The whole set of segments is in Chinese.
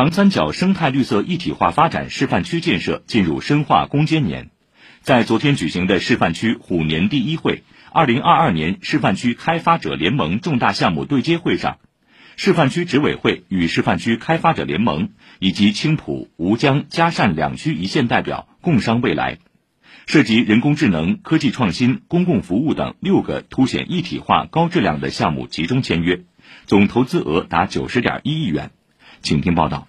长三角生态绿色一体化发展示范区建设进入深化攻坚年。在昨天举行的示范区虎年第一会、二零二二年示范区开发者联盟重大项目对接会上，示范区执委会与示范区开发者联盟以及青浦、吴江、嘉善两区一线代表共商未来，涉及人工智能、科技创新、公共服务等六个凸显一体化、高质量的项目集中签约，总投资额达九十点一亿元。请听报道。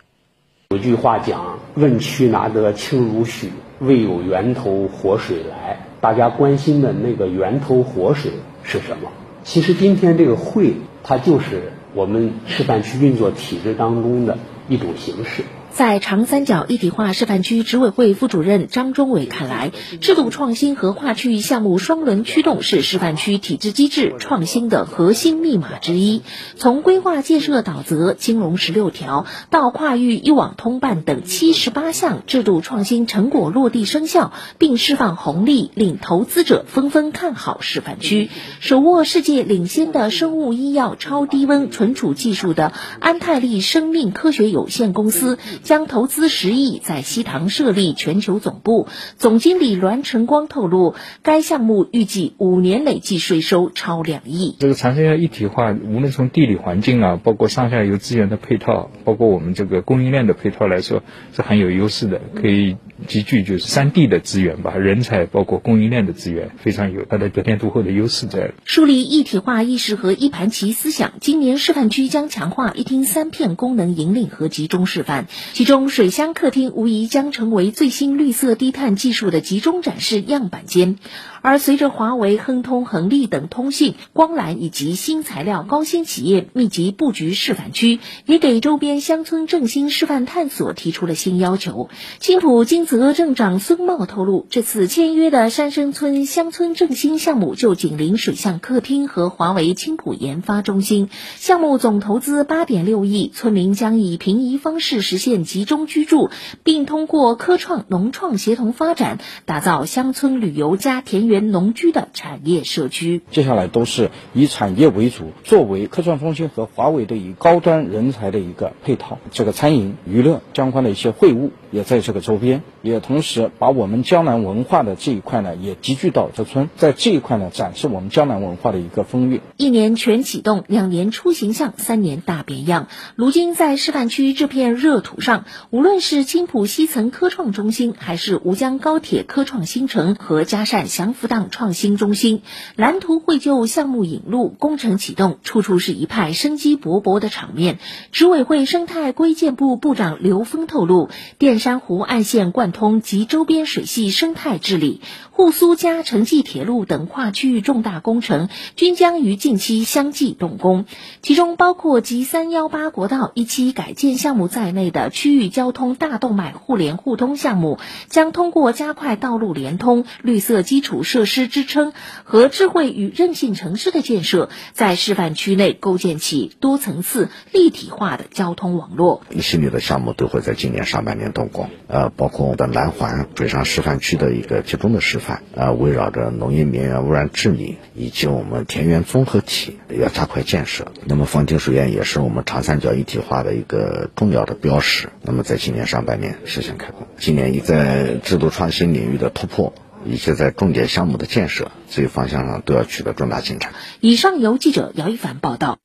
有句话讲：“问渠哪得清如许。”为有源头活水来，大家关心的那个源头活水是什么？其实今天这个会，它就是我们示范区运作体制当中的一种形式。在长三角一体化示范区执委会副主任张忠伟看来，制度创新和跨区域项目双轮驱动是示范区体制机制创新的核心密码之一。从规划建设导则、金融十六条到跨域一网通办等七十八项制度创新成果落地生效，并释放红利，令投资者纷纷看好示范区。手握世界领先的生物医药超低温存储技术的安泰利生命科学有限公司。将投资十亿在西塘设立全球总部。总经理栾晨光透露，该项目预计五年累计税收超两亿。这个长三角一体化，无论从地理环境啊，包括上下游资源的配套，包括我们这个供应链的配套来说，是很有优势的，可以集聚就是三地的资源吧，人才包括供应链的资源，非常有它的得天独厚的优势在。树立一体化意识和一盘棋思想，今年示范区将强化一厅三片功能引领和集中示范。其中，水乡客厅无疑将成为最新绿色低碳技术的集中展示样板间。而随着华为、亨通、恒力等通信、光缆以及新材料高新企业密集布局示范区，也给周边乡村振兴示范探索提出了新要求。青浦金泽镇长孙茂透露，这次签约的山生村乡村振兴项目就紧邻水巷客厅和华为青浦研发中心，项目总投资八点六亿，村民将以平移方式实现集中居住，并通过科创、农创协同发展，打造乡村旅游加田园。原农居的产业社区，接下来都是以产业为主，作为科创中心和华为的以高端人才的一个配套。这个餐饮、娱乐相关的一些会务也在这个周边，也同时把我们江南文化的这一块呢也集聚到这村，在这一块呢展示我们江南文化的一个风韵。一年全启动，两年出形象，三年大变样。如今在示范区这片热土上，无论是青浦西层科创中心，还是吴江高铁科创新城和嘉善祥。福档创新中心蓝图绘就，项目引路，工程启动，处处是一派生机勃勃的场面。执委会生态规建部部长刘峰透露，电山湖岸线贯通及周边水系生态治理。沪苏嘉城际铁路等跨区域重大工程均将于近期相继动工，其中包括及三幺八国道一期改建项目在内的区域交通大动脉互联互通项目，将通过加快道路联通、绿色基础设施支撑和智慧与韧性城市的建设，在示范区内构建起多层次立体化的交通网络。一系列的项目都会在今年上半年动，呃，包括我们的南环水上示范区的一个集中的示范。啊，围绕着农业绵源污染治理以及我们田园综合体要加快建设。那么方亭水源也是我们长三角一体化的一个重要的标识。那么在今年上半年实现开工。今年一在制度创新领域的突破，以及在重点项目的建设这一方向上都要取得重大进展。以上由记者姚一凡报道。